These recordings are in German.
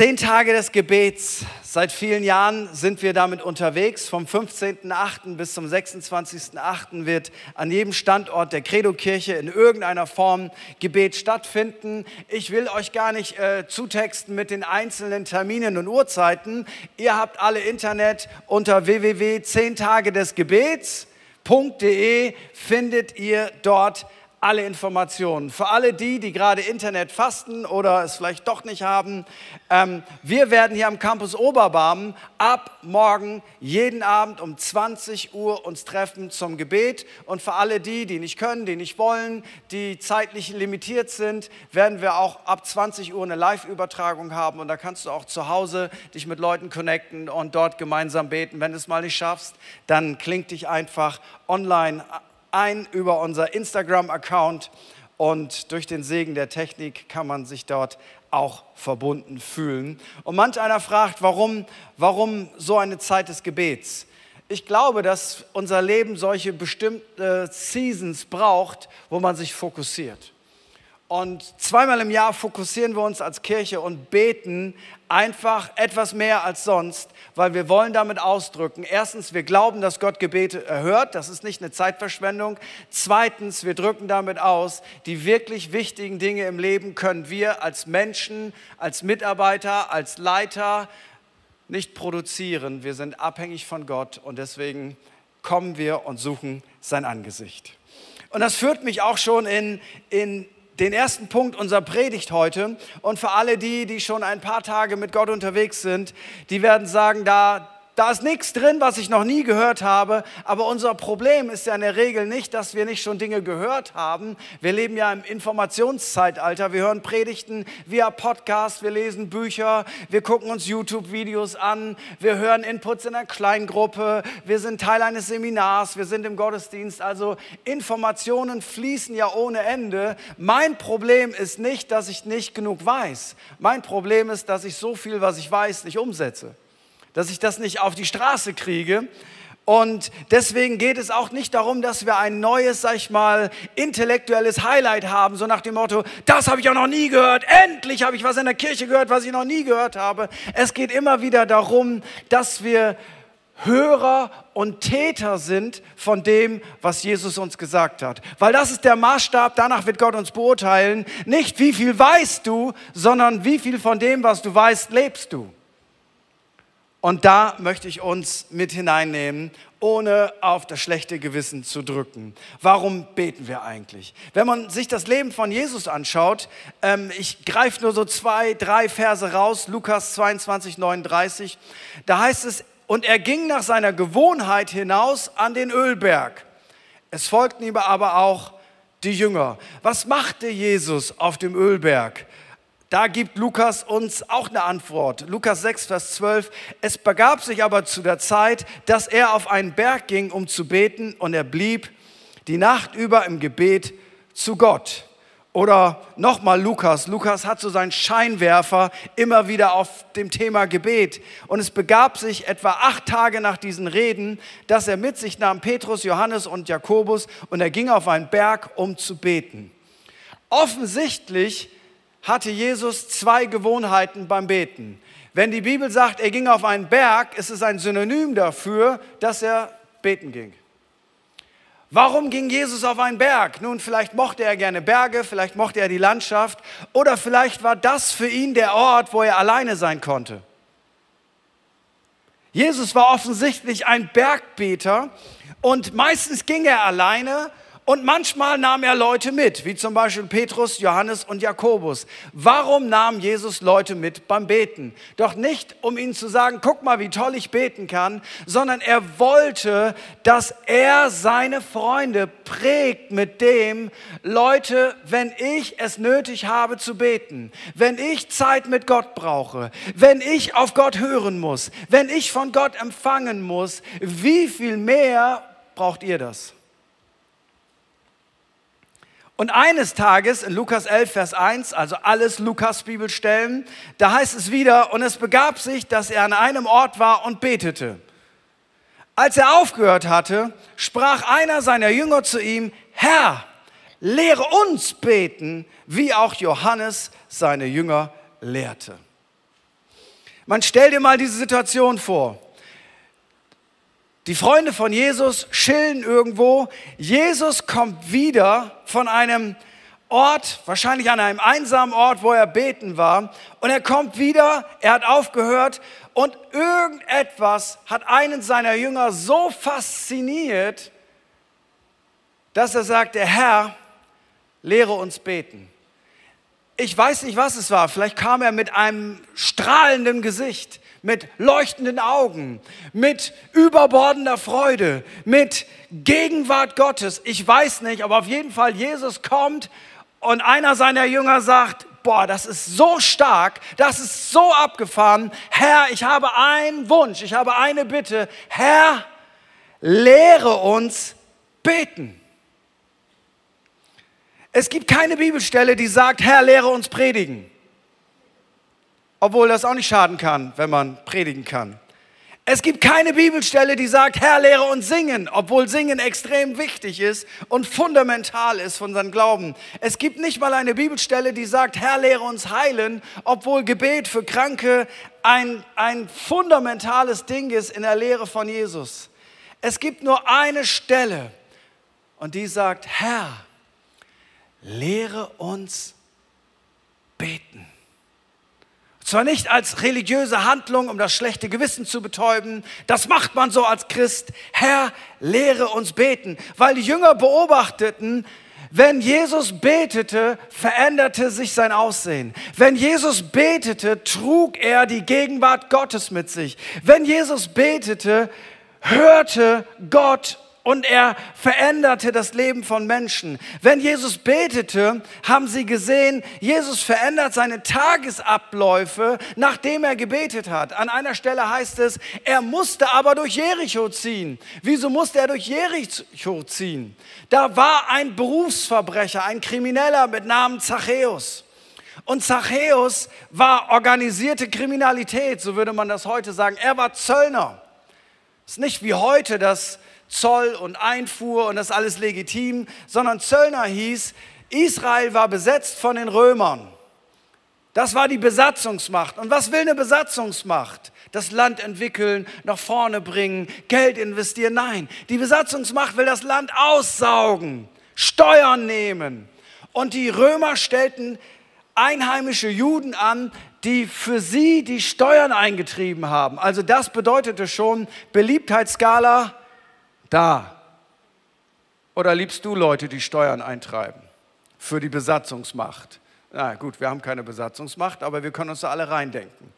Zehn Tage des Gebets. Seit vielen Jahren sind wir damit unterwegs. Vom 15.08. bis zum 26.08. wird an jedem Standort der Credo-Kirche in irgendeiner Form Gebet stattfinden. Ich will euch gar nicht äh, zutexten mit den einzelnen Terminen und Uhrzeiten. Ihr habt alle Internet unter www.10tagedesgebets.de findet ihr dort alle Informationen. Für alle die, die gerade Internet fasten oder es vielleicht doch nicht haben, ähm, wir werden hier am Campus Oberbarmen ab morgen jeden Abend um 20 Uhr uns treffen zum Gebet. Und für alle die, die nicht können, die nicht wollen, die zeitlich limitiert sind, werden wir auch ab 20 Uhr eine Live-Übertragung haben. Und da kannst du auch zu Hause dich mit Leuten connecten und dort gemeinsam beten. Wenn du es mal nicht schaffst, dann kling dich einfach online ein über unser Instagram-Account und durch den Segen der Technik kann man sich dort auch verbunden fühlen. Und manch einer fragt, warum, warum so eine Zeit des Gebets? Ich glaube, dass unser Leben solche bestimmte Seasons braucht, wo man sich fokussiert. Und zweimal im Jahr fokussieren wir uns als Kirche und beten einfach etwas mehr als sonst, weil wir wollen damit ausdrücken, erstens, wir glauben, dass Gott Gebete erhört, das ist nicht eine Zeitverschwendung. Zweitens, wir drücken damit aus, die wirklich wichtigen Dinge im Leben können wir als Menschen, als Mitarbeiter, als Leiter nicht produzieren. Wir sind abhängig von Gott und deswegen kommen wir und suchen sein Angesicht. Und das führt mich auch schon in, in den ersten Punkt unserer Predigt heute. Und für alle die, die schon ein paar Tage mit Gott unterwegs sind, die werden sagen, da, da ist nichts drin, was ich noch nie gehört habe. Aber unser Problem ist ja in der Regel nicht, dass wir nicht schon Dinge gehört haben. Wir leben ja im Informationszeitalter. Wir hören Predigten via Podcast, wir lesen Bücher, wir gucken uns YouTube-Videos an, wir hören Inputs in einer Kleingruppe, wir sind Teil eines Seminars, wir sind im Gottesdienst. Also Informationen fließen ja ohne Ende. Mein Problem ist nicht, dass ich nicht genug weiß. Mein Problem ist, dass ich so viel, was ich weiß, nicht umsetze dass ich das nicht auf die Straße kriege. Und deswegen geht es auch nicht darum, dass wir ein neues, sag ich mal, intellektuelles Highlight haben, so nach dem Motto, das habe ich auch noch nie gehört, endlich habe ich was in der Kirche gehört, was ich noch nie gehört habe. Es geht immer wieder darum, dass wir Hörer und Täter sind von dem, was Jesus uns gesagt hat. Weil das ist der Maßstab, danach wird Gott uns beurteilen. Nicht wie viel weißt du, sondern wie viel von dem, was du weißt, lebst du. Und da möchte ich uns mit hineinnehmen, ohne auf das schlechte Gewissen zu drücken. Warum beten wir eigentlich? Wenn man sich das Leben von Jesus anschaut, ähm, ich greife nur so zwei, drei Verse raus, Lukas 22, 39, da heißt es, und er ging nach seiner Gewohnheit hinaus an den Ölberg. Es folgten ihm aber auch die Jünger. Was machte Jesus auf dem Ölberg? Da gibt Lukas uns auch eine Antwort. Lukas 6, Vers 12. Es begab sich aber zu der Zeit, dass er auf einen Berg ging, um zu beten, und er blieb die Nacht über im Gebet zu Gott. Oder nochmal Lukas. Lukas hat so seinen Scheinwerfer immer wieder auf dem Thema Gebet. Und es begab sich etwa acht Tage nach diesen Reden, dass er mit sich nahm Petrus, Johannes und Jakobus und er ging auf einen Berg, um zu beten. Offensichtlich hatte Jesus zwei Gewohnheiten beim Beten. Wenn die Bibel sagt, er ging auf einen Berg, ist es ein Synonym dafür, dass er beten ging. Warum ging Jesus auf einen Berg? Nun, vielleicht mochte er gerne Berge, vielleicht mochte er die Landschaft oder vielleicht war das für ihn der Ort, wo er alleine sein konnte. Jesus war offensichtlich ein Bergbeter und meistens ging er alleine und manchmal nahm er Leute mit, wie zum Beispiel Petrus, Johannes und Jakobus. Warum nahm Jesus Leute mit beim Beten? Doch nicht, um ihnen zu sagen, guck mal, wie toll ich beten kann, sondern er wollte, dass er seine Freunde prägt mit dem, Leute, wenn ich es nötig habe zu beten, wenn ich Zeit mit Gott brauche, wenn ich auf Gott hören muss, wenn ich von Gott empfangen muss, wie viel mehr braucht ihr das? Und eines Tages in Lukas 11, Vers 1, also alles Lukas Bibelstellen, da heißt es wieder, und es begab sich, dass er an einem Ort war und betete. Als er aufgehört hatte, sprach einer seiner Jünger zu ihm, Herr, lehre uns beten, wie auch Johannes seine Jünger lehrte. Man stell dir mal diese Situation vor. Die Freunde von Jesus chillen irgendwo. Jesus kommt wieder von einem Ort, wahrscheinlich an einem einsamen Ort, wo er beten war. Und er kommt wieder, er hat aufgehört und irgendetwas hat einen seiner Jünger so fasziniert, dass er sagt, der Herr, lehre uns beten. Ich weiß nicht, was es war. Vielleicht kam er mit einem strahlenden Gesicht, mit leuchtenden Augen, mit überbordender Freude, mit Gegenwart Gottes. Ich weiß nicht, aber auf jeden Fall, Jesus kommt und einer seiner Jünger sagt, boah, das ist so stark, das ist so abgefahren. Herr, ich habe einen Wunsch, ich habe eine Bitte. Herr, lehre uns beten. Es gibt keine Bibelstelle, die sagt, Herr, lehre uns predigen. Obwohl das auch nicht schaden kann, wenn man predigen kann. Es gibt keine Bibelstelle, die sagt, Herr, lehre uns singen, obwohl Singen extrem wichtig ist und fundamental ist von unserem Glauben. Es gibt nicht mal eine Bibelstelle, die sagt, Herr, lehre uns heilen, obwohl Gebet für Kranke ein, ein fundamentales Ding ist in der Lehre von Jesus. Es gibt nur eine Stelle und die sagt, Herr, lehre uns beten. Zwar nicht als religiöse Handlung, um das schlechte Gewissen zu betäuben, das macht man so als Christ. Herr, lehre uns beten, weil die Jünger beobachteten, wenn Jesus betete, veränderte sich sein Aussehen. Wenn Jesus betete, trug er die Gegenwart Gottes mit sich. Wenn Jesus betete, hörte Gott und er veränderte das Leben von Menschen. Wenn Jesus betete, haben sie gesehen, Jesus verändert seine Tagesabläufe, nachdem er gebetet hat. An einer Stelle heißt es, er musste aber durch Jericho ziehen. Wieso musste er durch Jericho ziehen? Da war ein Berufsverbrecher, ein Krimineller mit Namen Zachäus. Und Zachäus war organisierte Kriminalität, so würde man das heute sagen. Er war Zöllner. Es ist nicht wie heute, dass Zoll und Einfuhr und das alles legitim, sondern Zöllner hieß, Israel war besetzt von den Römern. Das war die Besatzungsmacht. Und was will eine Besatzungsmacht? Das Land entwickeln, nach vorne bringen, Geld investieren? Nein, die Besatzungsmacht will das Land aussaugen, Steuern nehmen. Und die Römer stellten einheimische Juden an, die für sie die Steuern eingetrieben haben. Also das bedeutete schon Beliebtheitsskala da? Oder liebst du Leute, die Steuern eintreiben für die Besatzungsmacht? Na gut, wir haben keine Besatzungsmacht, aber wir können uns da alle reindenken.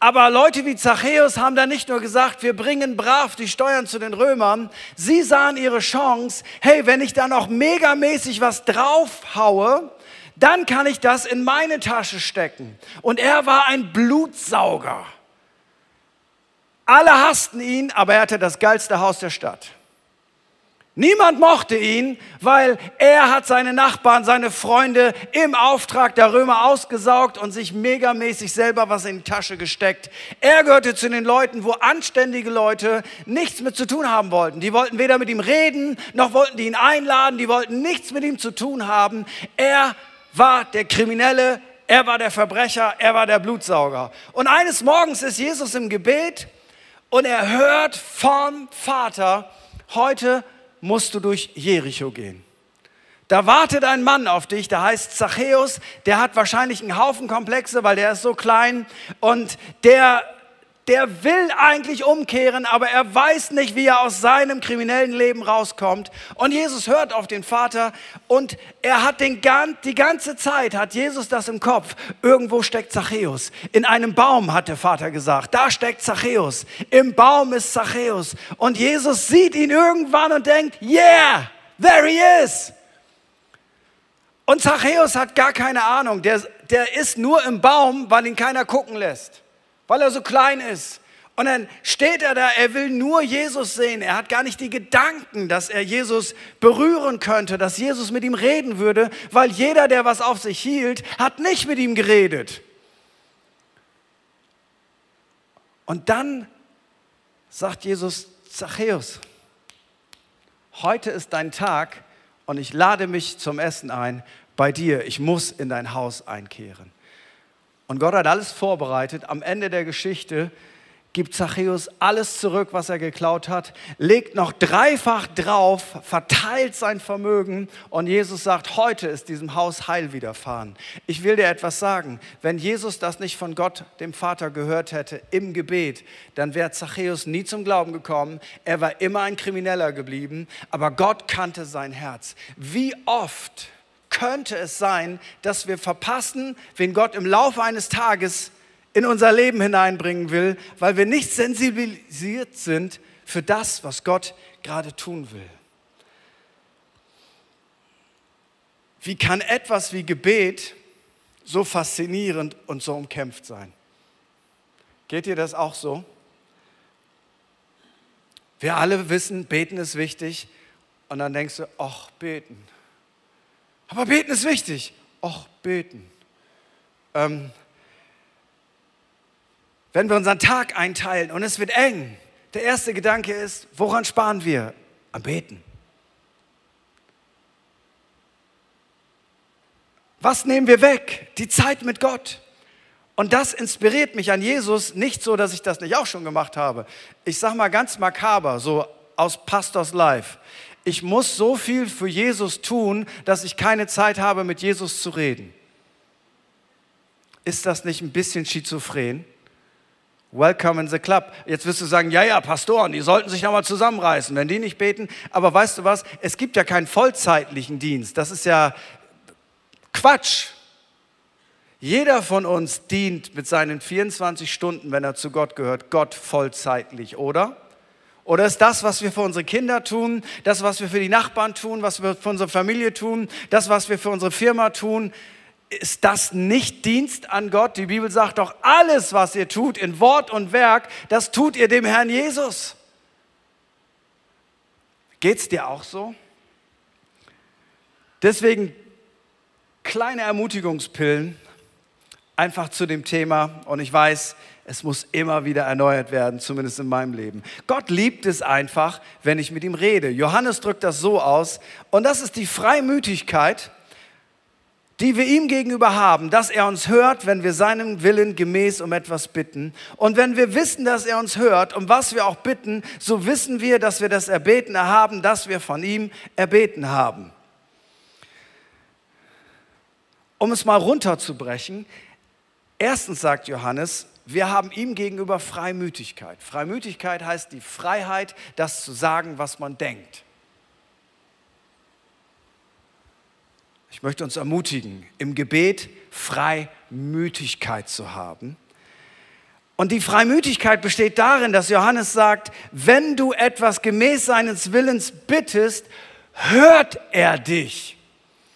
Aber Leute wie Zachäus haben da nicht nur gesagt, wir bringen brav die Steuern zu den Römern. Sie sahen ihre Chance, hey, wenn ich da noch megamäßig was draufhaue, dann kann ich das in meine Tasche stecken. Und er war ein Blutsauger. Alle hassten ihn, aber er hatte das geilste Haus der Stadt. Niemand mochte ihn, weil er hat seine Nachbarn, seine Freunde im Auftrag der Römer ausgesaugt und sich megamäßig selber was in die Tasche gesteckt. Er gehörte zu den Leuten, wo anständige Leute nichts mit zu tun haben wollten. Die wollten weder mit ihm reden, noch wollten die ihn einladen, die wollten nichts mit ihm zu tun haben. Er war der Kriminelle, er war der Verbrecher, er war der Blutsauger. Und eines Morgens ist Jesus im Gebet und er hört vom Vater, heute musst du durch Jericho gehen. Da wartet ein Mann auf dich, der heißt Zachäus, der hat wahrscheinlich einen Haufen Komplexe, weil der ist so klein und der der will eigentlich umkehren, aber er weiß nicht, wie er aus seinem kriminellen Leben rauskommt. Und Jesus hört auf den Vater und er hat den, die ganze Zeit, hat Jesus das im Kopf. Irgendwo steckt Zachäus. In einem Baum, hat der Vater gesagt. Da steckt Zachäus. Im Baum ist Zachäus. Und Jesus sieht ihn irgendwann und denkt, yeah, there he is. Und Zachäus hat gar keine Ahnung. Der, der ist nur im Baum, weil ihn keiner gucken lässt weil er so klein ist. Und dann steht er da, er will nur Jesus sehen. Er hat gar nicht die Gedanken, dass er Jesus berühren könnte, dass Jesus mit ihm reden würde, weil jeder, der was auf sich hielt, hat nicht mit ihm geredet. Und dann sagt Jesus, Zachäus, heute ist dein Tag und ich lade mich zum Essen ein bei dir. Ich muss in dein Haus einkehren. Und Gott hat alles vorbereitet. Am Ende der Geschichte gibt Zachäus alles zurück, was er geklaut hat, legt noch dreifach drauf, verteilt sein Vermögen und Jesus sagt, heute ist diesem Haus Heil widerfahren. Ich will dir etwas sagen, wenn Jesus das nicht von Gott, dem Vater, gehört hätte im Gebet, dann wäre Zachäus nie zum Glauben gekommen. Er war immer ein Krimineller geblieben, aber Gott kannte sein Herz. Wie oft könnte es sein, dass wir verpassen, wen Gott im Laufe eines Tages in unser Leben hineinbringen will, weil wir nicht sensibilisiert sind für das, was Gott gerade tun will. Wie kann etwas wie Gebet so faszinierend und so umkämpft sein? Geht dir das auch so? Wir alle wissen, beten ist wichtig und dann denkst du, ach, beten. Aber beten ist wichtig. Ach, beten. Ähm, wenn wir unseren Tag einteilen und es wird eng, der erste Gedanke ist, woran sparen wir? Am Beten. Was nehmen wir weg? Die Zeit mit Gott. Und das inspiriert mich an Jesus nicht so, dass ich das nicht auch schon gemacht habe. Ich sage mal ganz makaber, so aus Pastors Life. Ich muss so viel für Jesus tun, dass ich keine Zeit habe, mit Jesus zu reden. Ist das nicht ein bisschen schizophren? Welcome in the club. Jetzt wirst du sagen, ja, ja, Pastoren, die sollten sich nochmal zusammenreißen, wenn die nicht beten. Aber weißt du was? Es gibt ja keinen vollzeitlichen Dienst. Das ist ja Quatsch. Jeder von uns dient mit seinen 24 Stunden, wenn er zu Gott gehört, Gott vollzeitlich, oder? Oder ist das, was wir für unsere Kinder tun, das, was wir für die Nachbarn tun, was wir für unsere Familie tun, das, was wir für unsere Firma tun, ist das nicht Dienst an Gott? Die Bibel sagt doch, alles, was ihr tut in Wort und Werk, das tut ihr dem Herrn Jesus. Geht es dir auch so? Deswegen kleine Ermutigungspillen einfach zu dem Thema. Und ich weiß, es muss immer wieder erneuert werden, zumindest in meinem Leben. Gott liebt es einfach, wenn ich mit ihm rede. Johannes drückt das so aus. Und das ist die Freimütigkeit, die wir ihm gegenüber haben, dass er uns hört, wenn wir seinem Willen gemäß um etwas bitten. Und wenn wir wissen, dass er uns hört, um was wir auch bitten, so wissen wir, dass wir das Erbeten haben, das wir von ihm erbeten haben. Um es mal runterzubrechen, erstens sagt Johannes, wir haben ihm gegenüber Freimütigkeit. Freimütigkeit heißt die Freiheit, das zu sagen, was man denkt. Ich möchte uns ermutigen, im Gebet Freimütigkeit zu haben. Und die Freimütigkeit besteht darin, dass Johannes sagt, wenn du etwas gemäß seines Willens bittest, hört er dich.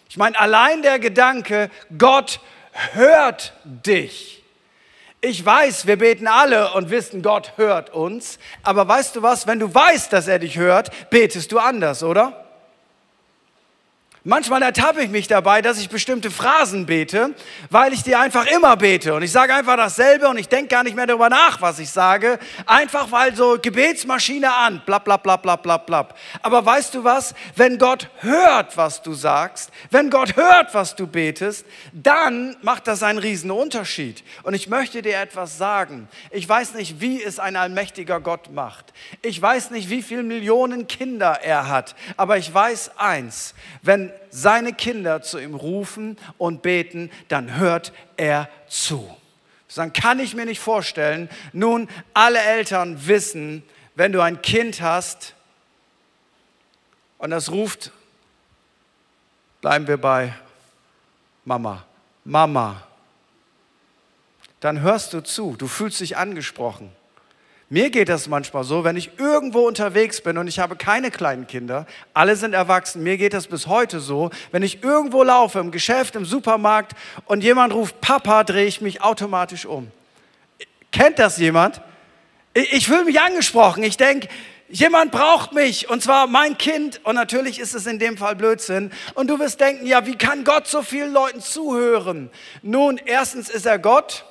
Ich meine, allein der Gedanke, Gott hört dich. Ich weiß, wir beten alle und wissen, Gott hört uns. Aber weißt du was, wenn du weißt, dass er dich hört, betest du anders, oder? Manchmal ertappe ich mich dabei, dass ich bestimmte Phrasen bete, weil ich die einfach immer bete. Und ich sage einfach dasselbe und ich denke gar nicht mehr darüber nach, was ich sage. Einfach weil so Gebetsmaschine an, blab, blab, blab, blab, blab, blab. Aber weißt du was? Wenn Gott hört, was du sagst, wenn Gott hört, was du betest, dann macht das einen riesen Unterschied. Und ich möchte dir etwas sagen. Ich weiß nicht, wie es ein allmächtiger Gott macht. Ich weiß nicht, wie viele Millionen Kinder er hat. Aber ich weiß eins, wenn seine Kinder zu ihm rufen und beten, dann hört er zu. Dann kann ich mir nicht vorstellen, nun alle Eltern wissen, wenn du ein Kind hast und das ruft, bleiben wir bei Mama, Mama, dann hörst du zu, du fühlst dich angesprochen. Mir geht das manchmal so, wenn ich irgendwo unterwegs bin und ich habe keine kleinen Kinder, alle sind erwachsen, mir geht das bis heute so, wenn ich irgendwo laufe, im Geschäft, im Supermarkt und jemand ruft Papa, drehe ich mich automatisch um. Kennt das jemand? Ich fühle mich angesprochen. Ich denke, jemand braucht mich und zwar mein Kind und natürlich ist es in dem Fall Blödsinn. Und du wirst denken, ja, wie kann Gott so vielen Leuten zuhören? Nun, erstens ist er Gott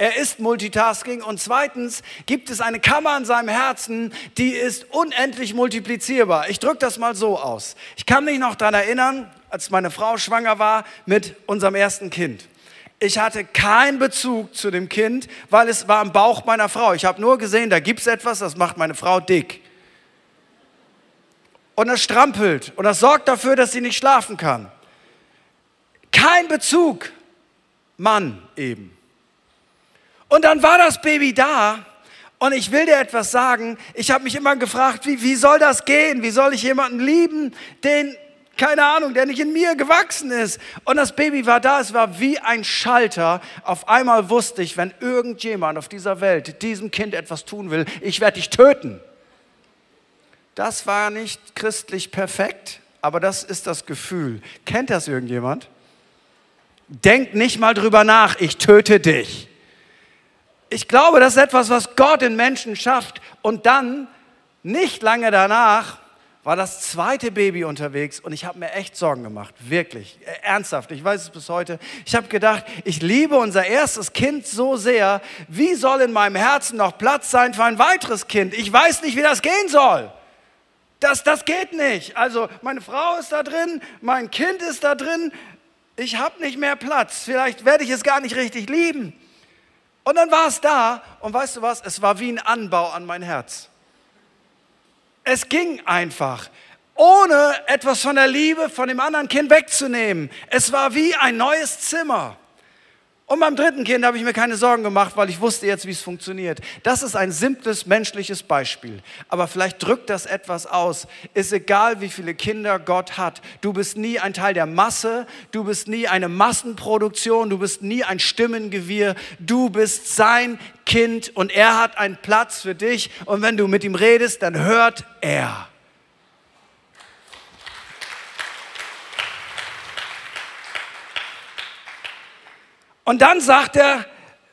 er ist Multitasking und zweitens gibt es eine Kammer in seinem Herzen, die ist unendlich multiplizierbar. Ich drücke das mal so aus. Ich kann mich noch daran erinnern, als meine Frau schwanger war mit unserem ersten Kind. Ich hatte keinen Bezug zu dem Kind, weil es war im Bauch meiner Frau. Ich habe nur gesehen, da gibt es etwas, das macht meine Frau dick. Und das strampelt und das sorgt dafür, dass sie nicht schlafen kann. Kein Bezug. Mann eben. Und dann war das Baby da und ich will dir etwas sagen. Ich habe mich immer gefragt, wie, wie soll das gehen? Wie soll ich jemanden lieben, den, keine Ahnung, der nicht in mir gewachsen ist? Und das Baby war da, es war wie ein Schalter. Auf einmal wusste ich, wenn irgendjemand auf dieser Welt diesem Kind etwas tun will, ich werde dich töten. Das war nicht christlich perfekt, aber das ist das Gefühl. Kennt das irgendjemand? Denk nicht mal drüber nach, ich töte dich ich glaube, das ist etwas, was Gott in Menschen schafft. Und dann, nicht lange danach, war das zweite Baby unterwegs und ich habe mir echt Sorgen gemacht, wirklich, äh, ernsthaft, ich weiß es bis heute. Ich habe gedacht, ich liebe unser erstes Kind so sehr, wie soll in meinem Herzen noch Platz sein für ein weiteres Kind? Ich weiß nicht, wie das gehen soll. Das, das geht nicht. Also meine Frau ist da drin, mein Kind ist da drin, ich habe nicht mehr Platz, vielleicht werde ich es gar nicht richtig lieben. Und dann war es da und weißt du was, es war wie ein Anbau an mein Herz. Es ging einfach, ohne etwas von der Liebe von dem anderen Kind wegzunehmen. Es war wie ein neues Zimmer. Und beim dritten Kind habe ich mir keine Sorgen gemacht, weil ich wusste jetzt, wie es funktioniert. Das ist ein simples menschliches Beispiel. Aber vielleicht drückt das etwas aus. Ist egal, wie viele Kinder Gott hat. Du bist nie ein Teil der Masse. Du bist nie eine Massenproduktion. Du bist nie ein Stimmengewirr. Du bist sein Kind und er hat einen Platz für dich. Und wenn du mit ihm redest, dann hört er. Und dann sagt er,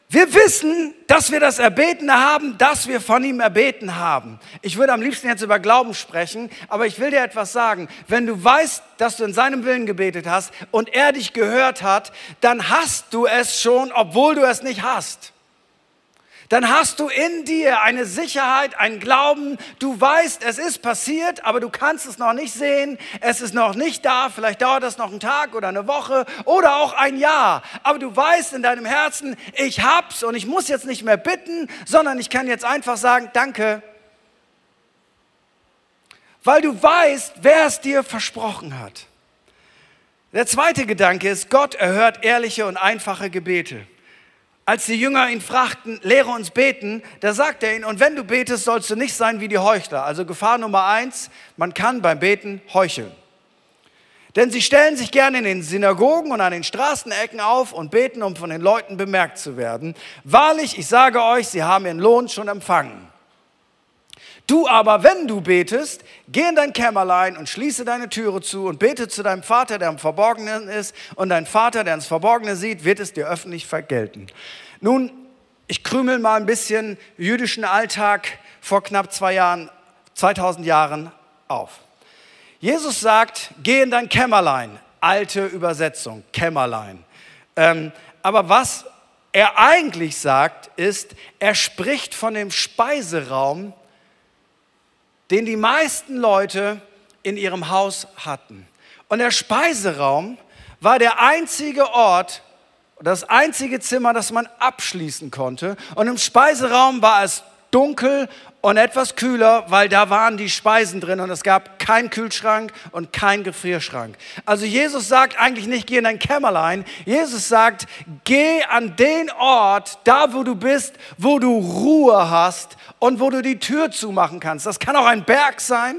wir wissen, dass wir das Erbetene haben, dass wir von ihm erbeten haben. Ich würde am liebsten jetzt über Glauben sprechen, aber ich will dir etwas sagen. Wenn du weißt, dass du in seinem Willen gebetet hast und er dich gehört hat, dann hast du es schon, obwohl du es nicht hast dann hast du in dir eine Sicherheit, einen Glauben. Du weißt, es ist passiert, aber du kannst es noch nicht sehen. Es ist noch nicht da. Vielleicht dauert das noch einen Tag oder eine Woche oder auch ein Jahr. Aber du weißt in deinem Herzen, ich hab's und ich muss jetzt nicht mehr bitten, sondern ich kann jetzt einfach sagen, danke. Weil du weißt, wer es dir versprochen hat. Der zweite Gedanke ist, Gott erhört ehrliche und einfache Gebete. Als die Jünger ihn fragten, lehre uns beten, da sagt er ihnen, und wenn du betest, sollst du nicht sein wie die Heuchler. Also Gefahr Nummer eins, man kann beim Beten heucheln. Denn sie stellen sich gerne in den Synagogen und an den Straßenecken auf und beten, um von den Leuten bemerkt zu werden. Wahrlich, ich sage euch, sie haben ihren Lohn schon empfangen. Du aber, wenn du betest, geh in dein Kämmerlein und schließe deine Türe zu und bete zu deinem Vater, der im Verborgenen ist, und dein Vater, der ins Verborgene sieht, wird es dir öffentlich vergelten. Nun, ich krümel mal ein bisschen jüdischen Alltag vor knapp zwei Jahren, 2000 Jahren auf. Jesus sagt, geh in dein Kämmerlein. Alte Übersetzung, Kämmerlein. Ähm, aber was er eigentlich sagt, ist, er spricht von dem Speiseraum, den die meisten Leute in ihrem Haus hatten. Und der Speiseraum war der einzige Ort, das einzige Zimmer, das man abschließen konnte. Und im Speiseraum war es dunkel und etwas kühler, weil da waren die Speisen drin und es gab keinen Kühlschrank und keinen Gefrierschrank. Also Jesus sagt eigentlich nicht, geh in dein Kämmerlein. Jesus sagt, geh an den Ort, da wo du bist, wo du Ruhe hast und wo du die Tür zumachen kannst. Das kann auch ein Berg sein.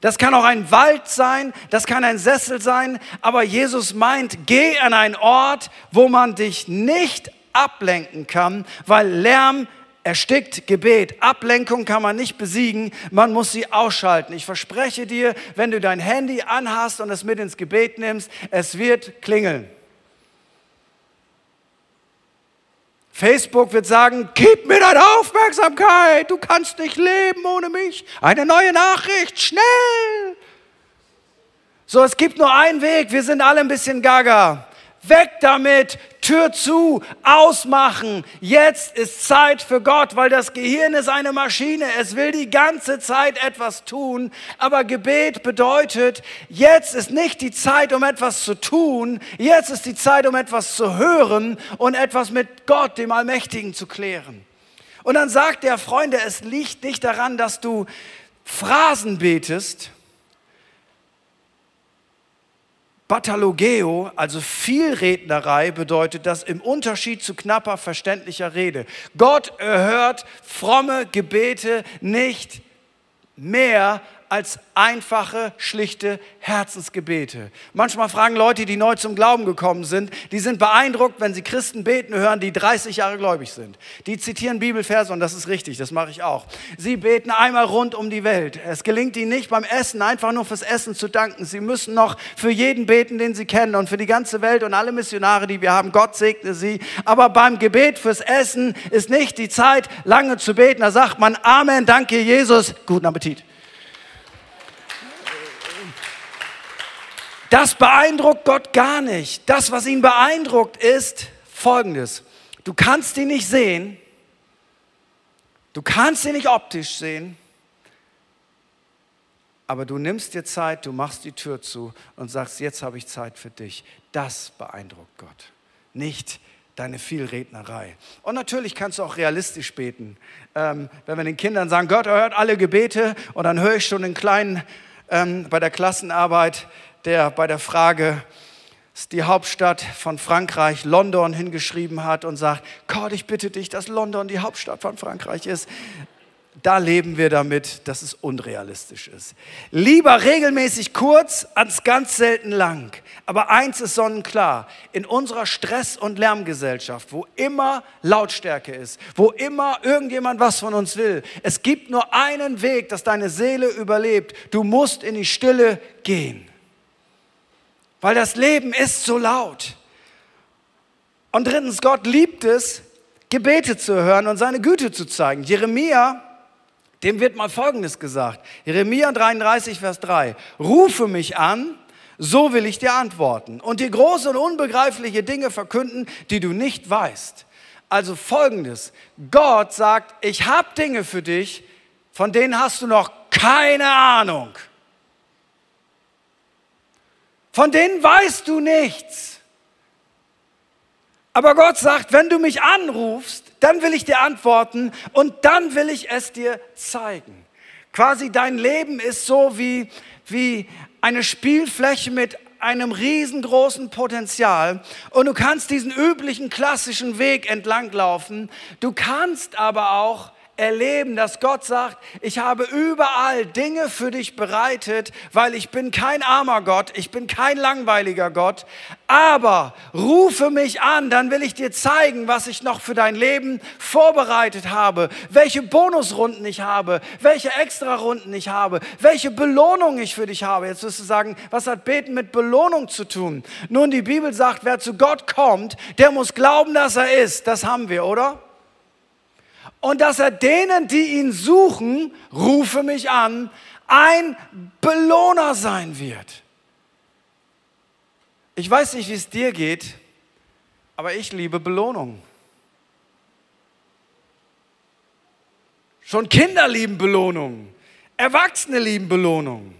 Das kann auch ein Wald sein, das kann ein Sessel sein, aber Jesus meint, geh an einen Ort, wo man dich nicht ablenken kann, weil Lärm erstickt Gebet. Ablenkung kann man nicht besiegen, man muss sie ausschalten. Ich verspreche dir, wenn du dein Handy anhast und es mit ins Gebet nimmst, es wird klingeln. Facebook wird sagen, gib mir deine Aufmerksamkeit, du kannst nicht leben ohne mich. Eine neue Nachricht, schnell. So, es gibt nur einen Weg, wir sind alle ein bisschen gaga. Weg damit, Tür zu, ausmachen. Jetzt ist Zeit für Gott, weil das Gehirn ist eine Maschine. Es will die ganze Zeit etwas tun. Aber Gebet bedeutet, jetzt ist nicht die Zeit, um etwas zu tun. Jetzt ist die Zeit, um etwas zu hören und etwas mit Gott, dem Allmächtigen, zu klären. Und dann sagt der Freunde, es liegt nicht daran, dass du Phrasen betest, Bathalogeo, also Vielrednerei, bedeutet das im Unterschied zu knapper verständlicher Rede. Gott erhört fromme Gebete nicht mehr als einfache, schlichte Herzensgebete. Manchmal fragen Leute, die neu zum Glauben gekommen sind, die sind beeindruckt, wenn sie Christen beten hören, die 30 Jahre gläubig sind. Die zitieren Bibelverse und das ist richtig, das mache ich auch. Sie beten einmal rund um die Welt. Es gelingt ihnen nicht beim Essen einfach nur fürs Essen zu danken. Sie müssen noch für jeden beten, den sie kennen und für die ganze Welt und alle Missionare, die wir haben. Gott segne sie. Aber beim Gebet fürs Essen ist nicht die Zeit, lange zu beten. Da sagt man Amen, danke Jesus, guten Appetit. Das beeindruckt Gott gar nicht. Das, was ihn beeindruckt, ist Folgendes. Du kannst ihn nicht sehen, du kannst ihn nicht optisch sehen, aber du nimmst dir Zeit, du machst die Tür zu und sagst, jetzt habe ich Zeit für dich. Das beeindruckt Gott, nicht deine Vielrednerei. Und natürlich kannst du auch realistisch beten. Ähm, wenn wir den Kindern sagen, Gott erhört alle Gebete und dann höre ich schon den Kleinen ähm, bei der Klassenarbeit, der bei der Frage, die Hauptstadt von Frankreich, London, hingeschrieben hat und sagt, Gott, ich bitte dich, dass London die Hauptstadt von Frankreich ist. Da leben wir damit, dass es unrealistisch ist. Lieber regelmäßig kurz, als ganz selten lang. Aber eins ist sonnenklar, in unserer Stress- und Lärmgesellschaft, wo immer Lautstärke ist, wo immer irgendjemand was von uns will, es gibt nur einen Weg, dass deine Seele überlebt. Du musst in die Stille gehen weil das Leben ist so laut. Und drittens, Gott liebt es, Gebete zu hören und seine Güte zu zeigen. Jeremia, dem wird mal Folgendes gesagt. Jeremia 33, Vers 3. Rufe mich an, so will ich dir antworten und dir große und unbegreifliche Dinge verkünden, die du nicht weißt. Also Folgendes. Gott sagt, ich habe Dinge für dich, von denen hast du noch keine Ahnung. Von denen weißt du nichts. Aber Gott sagt, wenn du mich anrufst, dann will ich dir antworten und dann will ich es dir zeigen. Quasi dein Leben ist so wie, wie eine Spielfläche mit einem riesengroßen Potenzial und du kannst diesen üblichen klassischen Weg entlanglaufen. Du kannst aber auch erleben, dass Gott sagt, ich habe überall Dinge für dich bereitet, weil ich bin kein armer Gott, ich bin kein langweiliger Gott, aber rufe mich an, dann will ich dir zeigen, was ich noch für dein Leben vorbereitet habe, welche Bonusrunden ich habe, welche Extrarunden ich habe, welche Belohnung ich für dich habe. Jetzt wirst du sagen, was hat Beten mit Belohnung zu tun? Nun, die Bibel sagt, wer zu Gott kommt, der muss glauben, dass er ist. Das haben wir, oder? Und dass er denen, die ihn suchen, rufe mich an, ein Belohner sein wird. Ich weiß nicht, wie es dir geht, aber ich liebe Belohnung. Schon Kinder lieben Belohnung, Erwachsene lieben Belohnung.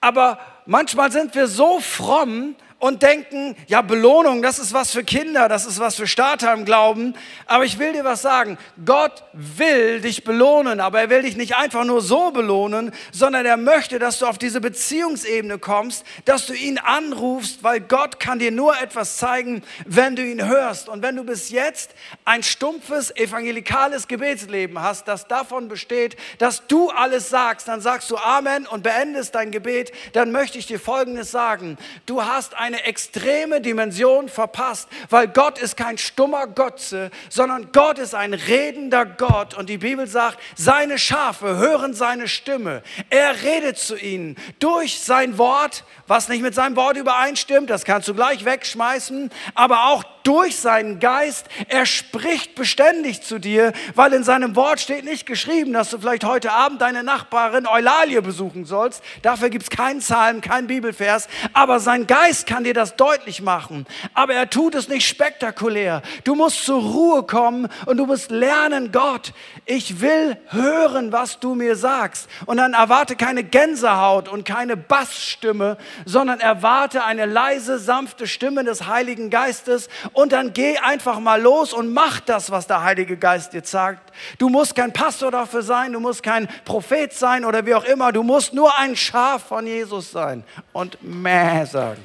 Aber manchmal sind wir so fromm, und denken, ja, Belohnung, das ist was für Kinder, das ist was für Starter im Glauben. Aber ich will dir was sagen. Gott will dich belohnen, aber er will dich nicht einfach nur so belohnen, sondern er möchte, dass du auf diese Beziehungsebene kommst, dass du ihn anrufst, weil Gott kann dir nur etwas zeigen, wenn du ihn hörst. Und wenn du bis jetzt ein stumpfes evangelikales Gebetsleben hast, das davon besteht, dass du alles sagst, dann sagst du Amen und beendest dein Gebet, dann möchte ich dir Folgendes sagen. Du hast ein eine extreme Dimension verpasst, weil Gott ist kein stummer Götze, sondern Gott ist ein redender Gott. Und die Bibel sagt, seine Schafe hören seine Stimme. Er redet zu ihnen durch sein Wort, was nicht mit seinem Wort übereinstimmt, das kannst du gleich wegschmeißen, aber auch durch seinen Geist. Er spricht beständig zu dir, weil in seinem Wort steht nicht geschrieben, dass du vielleicht heute Abend deine Nachbarin Eulalie besuchen sollst. Dafür gibt es keinen Psalm, keinen Bibelvers, aber sein Geist kann kann dir das deutlich machen, aber er tut es nicht spektakulär. Du musst zur Ruhe kommen und du musst lernen, Gott, ich will hören, was du mir sagst. Und dann erwarte keine Gänsehaut und keine Bassstimme, sondern erwarte eine leise, sanfte Stimme des Heiligen Geistes und dann geh einfach mal los und mach das, was der Heilige Geist dir sagt. Du musst kein Pastor dafür sein, du musst kein Prophet sein oder wie auch immer, du musst nur ein Schaf von Jesus sein und mäh sagen.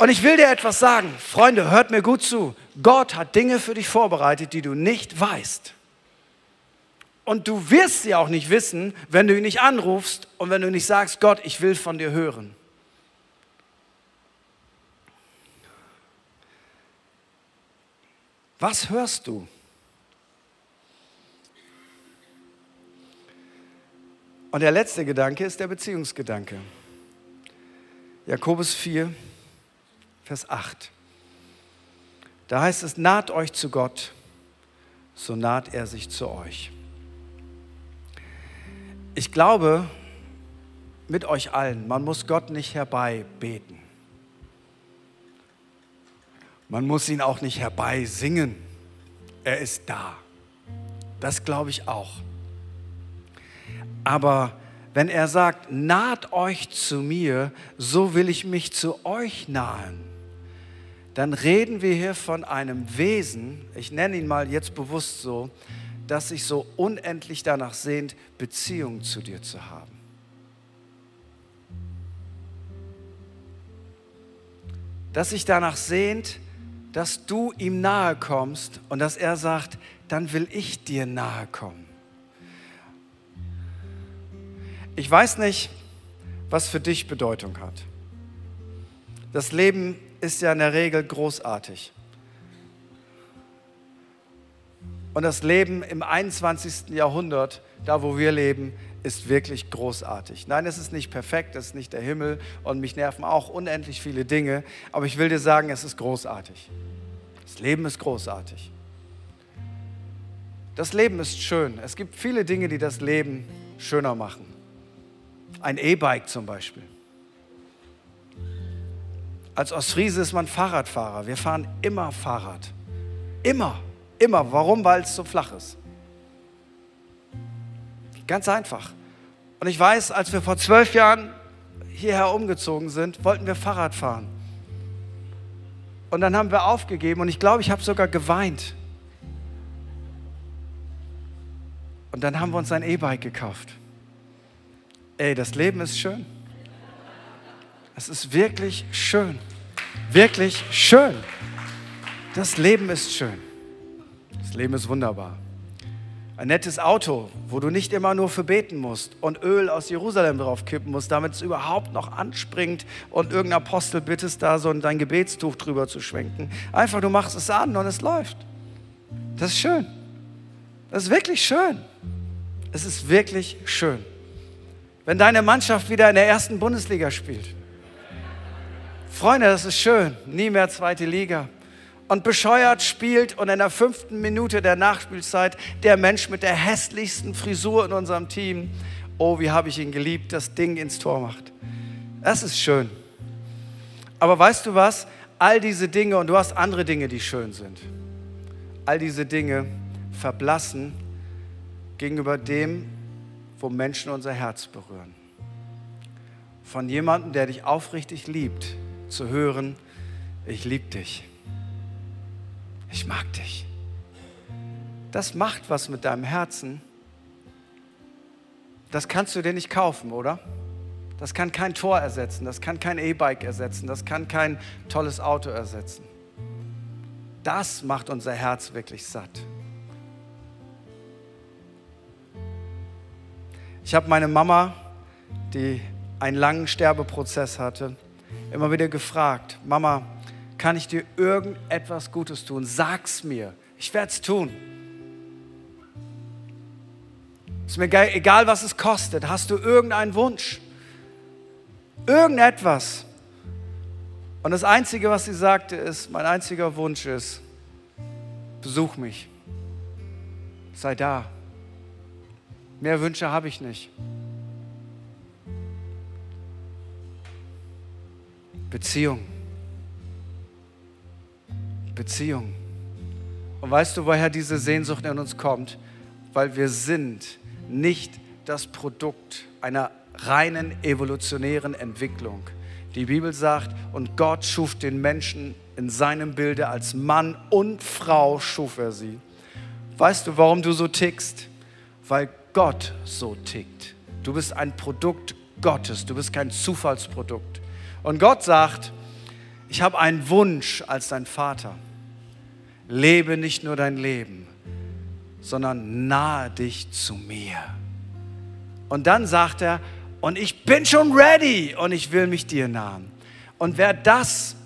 Und ich will dir etwas sagen, Freunde, hört mir gut zu. Gott hat Dinge für dich vorbereitet, die du nicht weißt. Und du wirst sie auch nicht wissen, wenn du ihn nicht anrufst und wenn du nicht sagst, Gott, ich will von dir hören. Was hörst du? Und der letzte Gedanke ist der Beziehungsgedanke. Jakobus 4, Vers 8. Da heißt es, naht euch zu Gott, so naht er sich zu euch. Ich glaube mit euch allen, man muss Gott nicht herbeibeten. Man muss ihn auch nicht herbeisingen. Er ist da. Das glaube ich auch. Aber wenn er sagt, naht euch zu mir, so will ich mich zu euch nahen, dann reden wir hier von einem Wesen, ich nenne ihn mal jetzt bewusst so, das sich so unendlich danach sehnt, Beziehung zu dir zu haben. Das sich danach sehnt, dass du ihm nahe kommst und dass er sagt, dann will ich dir nahe kommen. Ich weiß nicht, was für dich Bedeutung hat. Das Leben ist ja in der Regel großartig. Und das Leben im 21. Jahrhundert, da wo wir leben, ist wirklich großartig. Nein, es ist nicht perfekt, es ist nicht der Himmel und mich nerven auch unendlich viele Dinge, aber ich will dir sagen, es ist großartig. Das Leben ist großartig. Das Leben ist schön. Es gibt viele Dinge, die das Leben schöner machen. Ein E-Bike zum Beispiel. Als Ostfriese ist man Fahrradfahrer. Wir fahren immer Fahrrad. Immer, immer. Warum? Weil es so flach ist. Ganz einfach. Und ich weiß, als wir vor zwölf Jahren hierher umgezogen sind, wollten wir Fahrrad fahren. Und dann haben wir aufgegeben und ich glaube, ich habe sogar geweint. Und dann haben wir uns ein E-Bike gekauft. Ey, das Leben ist schön. Es ist wirklich schön. Wirklich schön. Das Leben ist schön. Das Leben ist wunderbar. Ein nettes Auto, wo du nicht immer nur für beten musst und Öl aus Jerusalem drauf kippen musst, damit es überhaupt noch anspringt und irgendein Apostel bittest, da so dein Gebetstuch drüber zu schwenken. Einfach, du machst es an und es läuft. Das ist schön. Das ist wirklich schön. Es ist wirklich schön. Wenn deine Mannschaft wieder in der ersten Bundesliga spielt. Freunde, das ist schön. Nie mehr zweite Liga und bescheuert spielt und in der fünften Minute der Nachspielzeit der Mensch mit der hässlichsten Frisur in unserem Team, oh, wie habe ich ihn geliebt, das Ding ins Tor macht. Das ist schön. Aber weißt du was? All diese Dinge, und du hast andere Dinge, die schön sind, all diese Dinge verblassen gegenüber dem, wo Menschen unser Herz berühren. Von jemandem, der dich aufrichtig liebt, zu hören, ich liebe dich ich mag dich. Das macht was mit deinem Herzen. Das kannst du dir nicht kaufen, oder? Das kann kein Tor ersetzen, das kann kein E-Bike ersetzen, das kann kein tolles Auto ersetzen. Das macht unser Herz wirklich satt. Ich habe meine Mama, die einen langen Sterbeprozess hatte, immer wieder gefragt, Mama, kann ich dir irgendetwas Gutes tun? Sag's mir. Ich werde es tun. Ist mir egal, was es kostet. Hast du irgendeinen Wunsch? Irgendetwas. Und das Einzige, was sie sagte, ist, mein einziger Wunsch ist, besuch mich. Sei da. Mehr Wünsche habe ich nicht. Beziehung. Beziehung. Und weißt du, woher diese Sehnsucht in uns kommt? Weil wir sind nicht das Produkt einer reinen evolutionären Entwicklung. Die Bibel sagt, und Gott schuf den Menschen in seinem Bilde als Mann und Frau schuf er sie. Weißt du, warum du so tickst? Weil Gott so tickt. Du bist ein Produkt Gottes, du bist kein Zufallsprodukt. Und Gott sagt, ich habe einen Wunsch als dein Vater. Lebe nicht nur dein Leben, sondern nahe dich zu mir. Und dann sagt er, und ich bin schon ready und ich will mich dir nahen. Und wer das,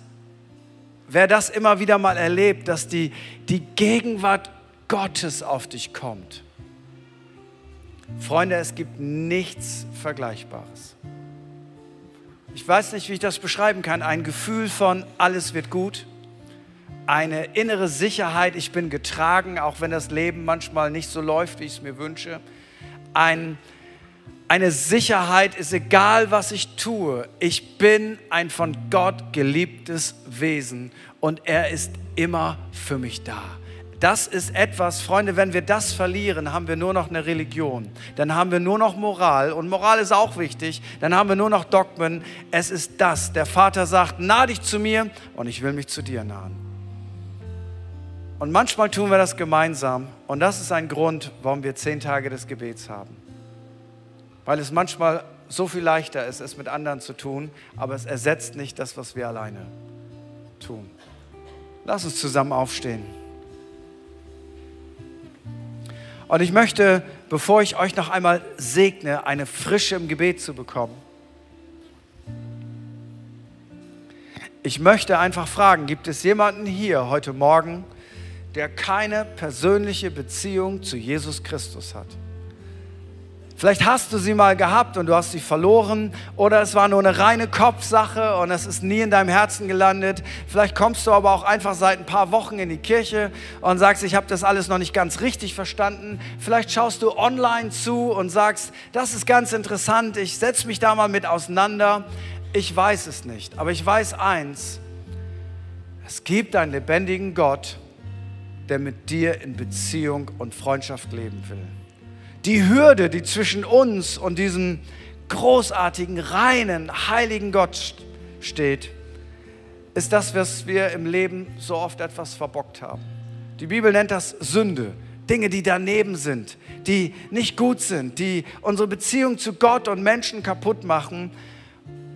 wer das immer wieder mal erlebt, dass die, die Gegenwart Gottes auf dich kommt, Freunde, es gibt nichts Vergleichbares. Ich weiß nicht, wie ich das beschreiben kann. Ein Gefühl von, alles wird gut. Eine innere Sicherheit, ich bin getragen, auch wenn das Leben manchmal nicht so läuft, wie ich es mir wünsche. Ein, eine Sicherheit ist egal, was ich tue. Ich bin ein von Gott geliebtes Wesen und er ist immer für mich da. Das ist etwas, Freunde, wenn wir das verlieren, haben wir nur noch eine Religion. Dann haben wir nur noch Moral und Moral ist auch wichtig. Dann haben wir nur noch Dogmen. Es ist das. Der Vater sagt, nah dich zu mir und ich will mich zu dir nahen. Und manchmal tun wir das gemeinsam und das ist ein Grund, warum wir zehn Tage des Gebets haben. Weil es manchmal so viel leichter ist, es mit anderen zu tun, aber es ersetzt nicht das, was wir alleine tun. Lass uns zusammen aufstehen. Und ich möchte, bevor ich euch noch einmal segne, eine Frische im Gebet zu bekommen. Ich möchte einfach fragen, gibt es jemanden hier heute Morgen, der keine persönliche Beziehung zu Jesus Christus hat? Vielleicht hast du sie mal gehabt und du hast sie verloren oder es war nur eine reine Kopfsache und es ist nie in deinem Herzen gelandet. Vielleicht kommst du aber auch einfach seit ein paar Wochen in die Kirche und sagst, ich habe das alles noch nicht ganz richtig verstanden. Vielleicht schaust du online zu und sagst, das ist ganz interessant, ich setze mich da mal mit auseinander. Ich weiß es nicht, aber ich weiß eins, es gibt einen lebendigen Gott, der mit dir in Beziehung und Freundschaft leben will die Hürde, die zwischen uns und diesem großartigen, reinen, heiligen Gott steht, ist das, was wir im Leben so oft etwas verbockt haben. Die Bibel nennt das Sünde. Dinge, die daneben sind, die nicht gut sind, die unsere Beziehung zu Gott und Menschen kaputt machen.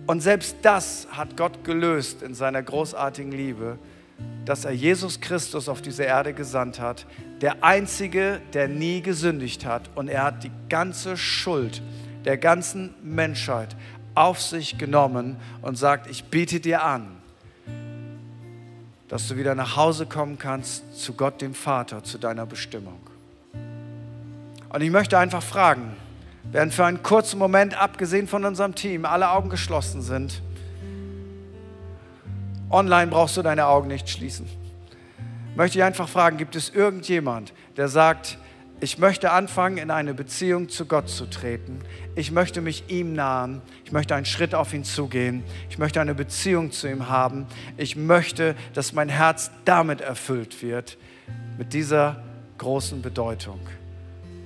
Und selbst das hat Gott gelöst in seiner großartigen Liebe, dass er Jesus Christus auf diese Erde gesandt hat, der Einzige, der nie gesündigt hat. Und er hat die ganze Schuld der ganzen Menschheit auf sich genommen und sagt, ich biete dir an, dass du wieder nach Hause kommen kannst zu Gott dem Vater, zu deiner Bestimmung. Und ich möchte einfach fragen, während für einen kurzen Moment, abgesehen von unserem Team, alle Augen geschlossen sind, online brauchst du deine Augen nicht schließen möchte ich einfach fragen, gibt es irgendjemand, der sagt, ich möchte anfangen, in eine Beziehung zu Gott zu treten. Ich möchte mich ihm nahen. Ich möchte einen Schritt auf ihn zugehen. Ich möchte eine Beziehung zu ihm haben. Ich möchte, dass mein Herz damit erfüllt wird, mit dieser großen Bedeutung.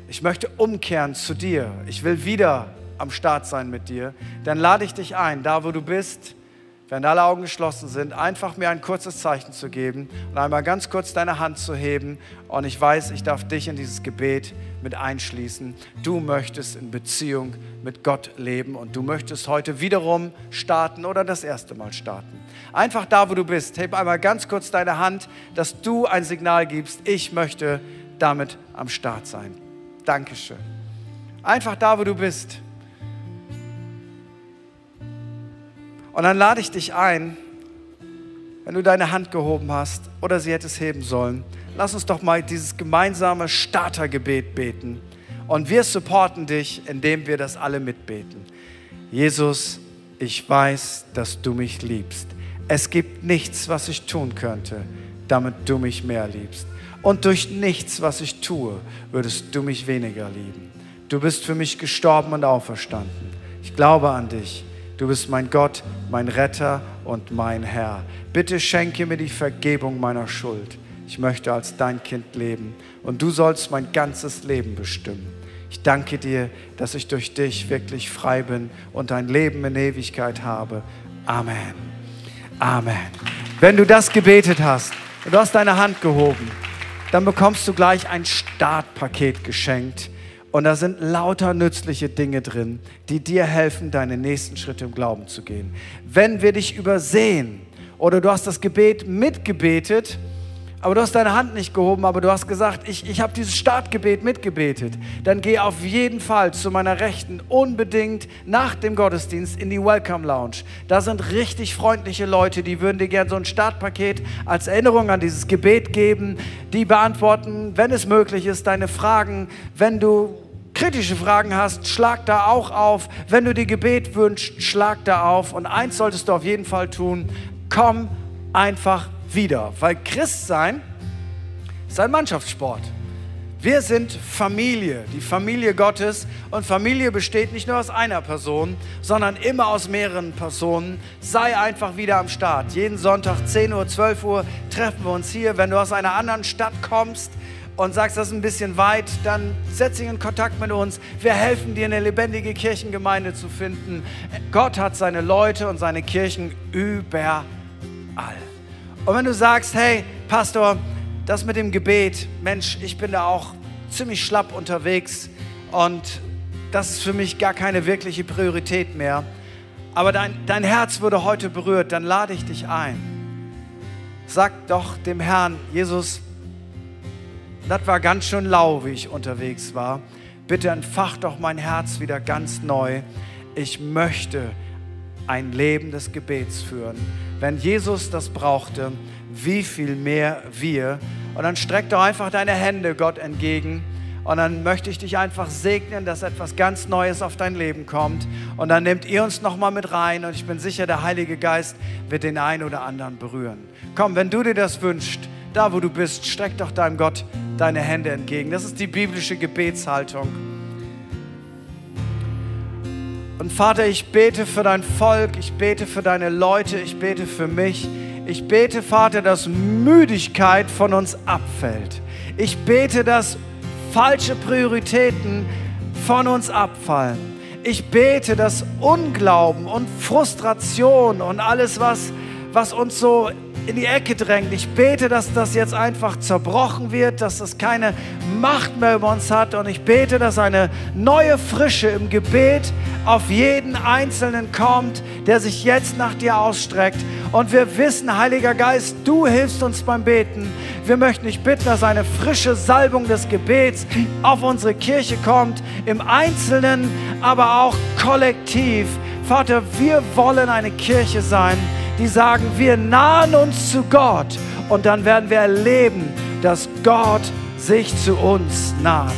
Ich möchte umkehren zu dir. Ich will wieder am Start sein mit dir. Dann lade ich dich ein, da wo du bist während alle Augen geschlossen sind, einfach mir ein kurzes Zeichen zu geben und einmal ganz kurz deine Hand zu heben. Und ich weiß, ich darf dich in dieses Gebet mit einschließen. Du möchtest in Beziehung mit Gott leben und du möchtest heute wiederum starten oder das erste Mal starten. Einfach da, wo du bist, heb einmal ganz kurz deine Hand, dass du ein Signal gibst, ich möchte damit am Start sein. Dankeschön. Einfach da, wo du bist. Und dann lade ich dich ein, wenn du deine Hand gehoben hast oder sie hättest heben sollen, lass uns doch mal dieses gemeinsame Startergebet beten. Und wir supporten dich, indem wir das alle mitbeten. Jesus, ich weiß, dass du mich liebst. Es gibt nichts, was ich tun könnte, damit du mich mehr liebst. Und durch nichts, was ich tue, würdest du mich weniger lieben. Du bist für mich gestorben und auferstanden. Ich glaube an dich Du bist mein Gott, mein Retter und mein Herr. Bitte schenke mir die Vergebung meiner Schuld. Ich möchte als dein Kind leben und du sollst mein ganzes Leben bestimmen. Ich danke dir, dass ich durch dich wirklich frei bin und ein Leben in Ewigkeit habe. Amen. Amen. Wenn du das gebetet hast und du hast deine Hand gehoben, dann bekommst du gleich ein Startpaket geschenkt. Und da sind lauter nützliche Dinge drin, die dir helfen, deine nächsten Schritte im Glauben zu gehen. Wenn wir dich übersehen oder du hast das Gebet mitgebetet, aber du hast deine Hand nicht gehoben, aber du hast gesagt, ich, ich habe dieses Startgebet mitgebetet, dann geh auf jeden Fall zu meiner Rechten unbedingt nach dem Gottesdienst in die Welcome Lounge. Da sind richtig freundliche Leute, die würden dir gerne so ein Startpaket als Erinnerung an dieses Gebet geben. Die beantworten, wenn es möglich ist, deine Fragen. Wenn du kritische Fragen hast, schlag da auch auf. Wenn du dir Gebet wünschst, schlag da auf. Und eins solltest du auf jeden Fall tun, komm einfach wieder, weil Christsein ist ein Mannschaftssport. Wir sind Familie, die Familie Gottes. Und Familie besteht nicht nur aus einer Person, sondern immer aus mehreren Personen. Sei einfach wieder am Start. Jeden Sonntag 10 Uhr, 12 Uhr treffen wir uns hier. Wenn du aus einer anderen Stadt kommst und sagst, das ist ein bisschen weit, dann setz dich in Kontakt mit uns. Wir helfen dir, eine lebendige Kirchengemeinde zu finden. Gott hat seine Leute und seine Kirchen überall. Und wenn du sagst, hey, Pastor, das mit dem Gebet, Mensch, ich bin da auch ziemlich schlapp unterwegs und das ist für mich gar keine wirkliche Priorität mehr. Aber dein, dein Herz wurde heute berührt, dann lade ich dich ein. Sag doch dem Herrn, Jesus, das war ganz schön lau, wie ich unterwegs war. Bitte entfach doch mein Herz wieder ganz neu. Ich möchte ein Leben des Gebets führen. Wenn Jesus das brauchte, wie viel mehr wir. Und dann streck doch einfach deine Hände Gott entgegen. Und dann möchte ich dich einfach segnen, dass etwas ganz Neues auf dein Leben kommt. Und dann nehmt ihr uns nochmal mit rein. Und ich bin sicher, der Heilige Geist wird den einen oder anderen berühren. Komm, wenn du dir das wünschst, da wo du bist, streck doch deinem Gott deine Hände entgegen. Das ist die biblische Gebetshaltung. Und Vater, ich bete für dein Volk, ich bete für deine Leute, ich bete für mich. Ich bete, Vater, dass Müdigkeit von uns abfällt. Ich bete, dass falsche Prioritäten von uns abfallen. Ich bete, dass Unglauben und Frustration und alles, was, was uns so in die Ecke drängt. Ich bete, dass das jetzt einfach zerbrochen wird, dass das keine Macht mehr über uns hat. Und ich bete, dass eine neue Frische im Gebet auf jeden Einzelnen kommt, der sich jetzt nach dir ausstreckt. Und wir wissen, Heiliger Geist, du hilfst uns beim Beten. Wir möchten dich bitten, dass eine frische Salbung des Gebets auf unsere Kirche kommt, im Einzelnen, aber auch kollektiv. Vater, wir wollen eine Kirche sein, die sagen, wir nahen uns zu Gott und dann werden wir erleben, dass Gott sich zu uns naht.